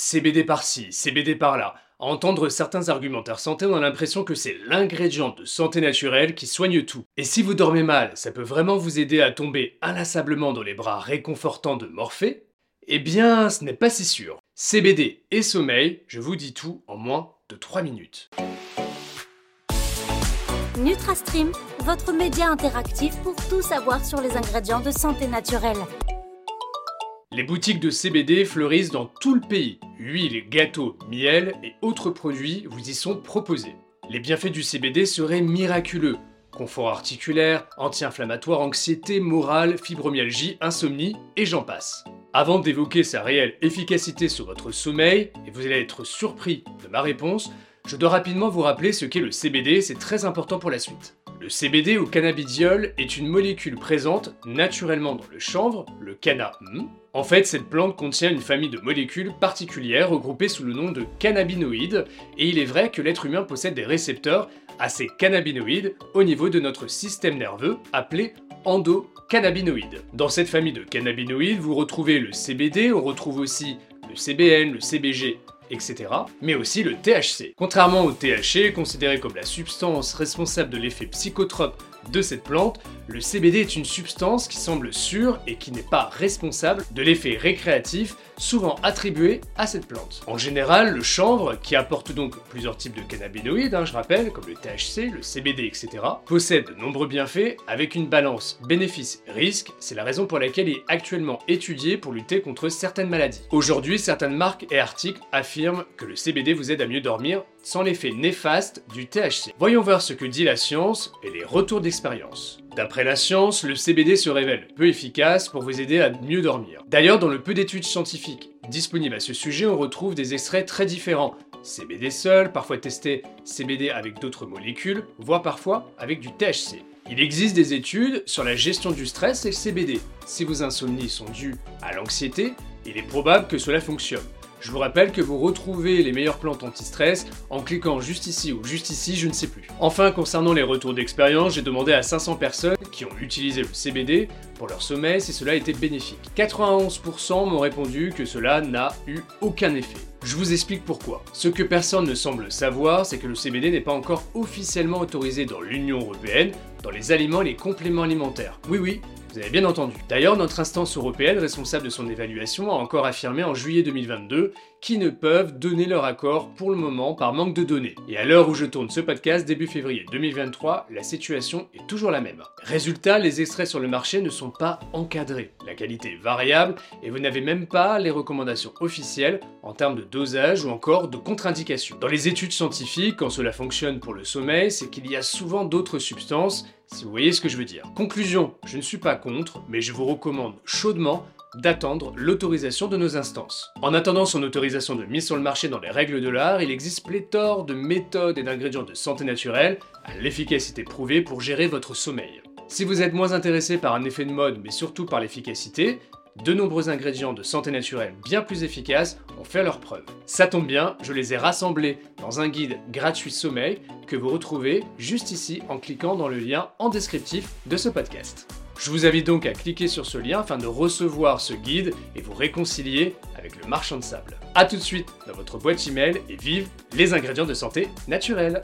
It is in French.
CBD par-ci, CBD par-là. Entendre certains argumentaires santé, on a l'impression que c'est l'ingrédient de santé naturelle qui soigne tout. Et si vous dormez mal, ça peut vraiment vous aider à tomber inlassablement dans les bras réconfortants de Morphée? Eh bien, ce n'est pas si sûr. CBD et sommeil, je vous dis tout en moins de 3 minutes. NutraStream, votre média interactif pour tout savoir sur les ingrédients de santé naturelle. Les boutiques de CBD fleurissent dans tout le pays. Huile, gâteaux, miel et autres produits vous y sont proposés. Les bienfaits du CBD seraient miraculeux. Confort articulaire, anti-inflammatoire, anxiété, morale, fibromyalgie, insomnie et j'en passe. Avant d'évoquer sa réelle efficacité sur votre sommeil, et vous allez être surpris de ma réponse, je dois rapidement vous rappeler ce qu'est le CBD, c'est très important pour la suite. Le CBD ou cannabidiol est une molécule présente naturellement dans le chanvre, le canna. En fait, cette plante contient une famille de molécules particulières regroupées sous le nom de cannabinoïdes, et il est vrai que l'être humain possède des récepteurs à ces cannabinoïdes au niveau de notre système nerveux appelé endocannabinoïdes. Dans cette famille de cannabinoïdes, vous retrouvez le CBD, on retrouve aussi le CBN, le CBG etc., mais aussi le THC. Contrairement au THC, considéré comme la substance responsable de l'effet psychotrope de cette plante, le CBD est une substance qui semble sûre et qui n'est pas responsable de l'effet récréatif souvent attribué à cette plante. En général, le chanvre, qui apporte donc plusieurs types de cannabinoïdes, hein, je rappelle, comme le THC, le CBD, etc., possède de nombreux bienfaits avec une balance bénéfice-risque. C'est la raison pour laquelle il est actuellement étudié pour lutter contre certaines maladies. Aujourd'hui, certaines marques et articles affirment que le CBD vous aide à mieux dormir sans l'effet néfaste du THC. Voyons voir ce que dit la science et les retours d'expérience. D'après la science, le CBD se révèle peu efficace pour vous aider à mieux dormir. D'ailleurs, dans le peu d'études scientifiques disponibles à ce sujet, on retrouve des extraits très différents. CBD seul, parfois testé CBD avec d'autres molécules, voire parfois avec du THC. Il existe des études sur la gestion du stress et le CBD. Si vos insomnies sont dues à l'anxiété, il est probable que cela fonctionne. Je vous rappelle que vous retrouvez les meilleures plantes anti-stress en cliquant juste ici ou juste ici, je ne sais plus. Enfin, concernant les retours d'expérience, j'ai demandé à 500 personnes qui ont utilisé le CBD pour leur sommeil si cela était bénéfique. 91% m'ont répondu que cela n'a eu aucun effet. Je vous explique pourquoi. Ce que personne ne semble savoir, c'est que le CBD n'est pas encore officiellement autorisé dans l'Union Européenne dans les aliments et les compléments alimentaires. Oui oui, vous avez bien entendu. D'ailleurs, notre instance européenne responsable de son évaluation a encore affirmé en juillet 2022 qu'ils ne peuvent donner leur accord pour le moment par manque de données. Et à l'heure où je tourne ce podcast, début février 2023, la situation est toujours la même. Résultat, les extraits sur le marché ne sont pas encadrés. La qualité est variable et vous n'avez même pas les recommandations officielles en termes de dosage ou encore de contre-indications. Dans les études scientifiques, quand cela fonctionne pour le sommeil, c'est qu'il y a souvent d'autres substances si vous voyez ce que je veux dire. Conclusion, je ne suis pas contre, mais je vous recommande chaudement d'attendre l'autorisation de nos instances. En attendant son autorisation de mise sur le marché dans les règles de l'art, il existe pléthore de méthodes et d'ingrédients de santé naturelle à l'efficacité prouvée pour gérer votre sommeil. Si vous êtes moins intéressé par un effet de mode mais surtout par l'efficacité, de nombreux ingrédients de santé naturelle bien plus efficaces ont fait leur preuve. Ça tombe bien, je les ai rassemblés dans un guide gratuit sommeil que vous retrouvez juste ici en cliquant dans le lien en descriptif de ce podcast. Je vous invite donc à cliquer sur ce lien afin de recevoir ce guide et vous réconcilier avec le marchand de sable. A tout de suite dans votre boîte email et vive les ingrédients de santé naturelle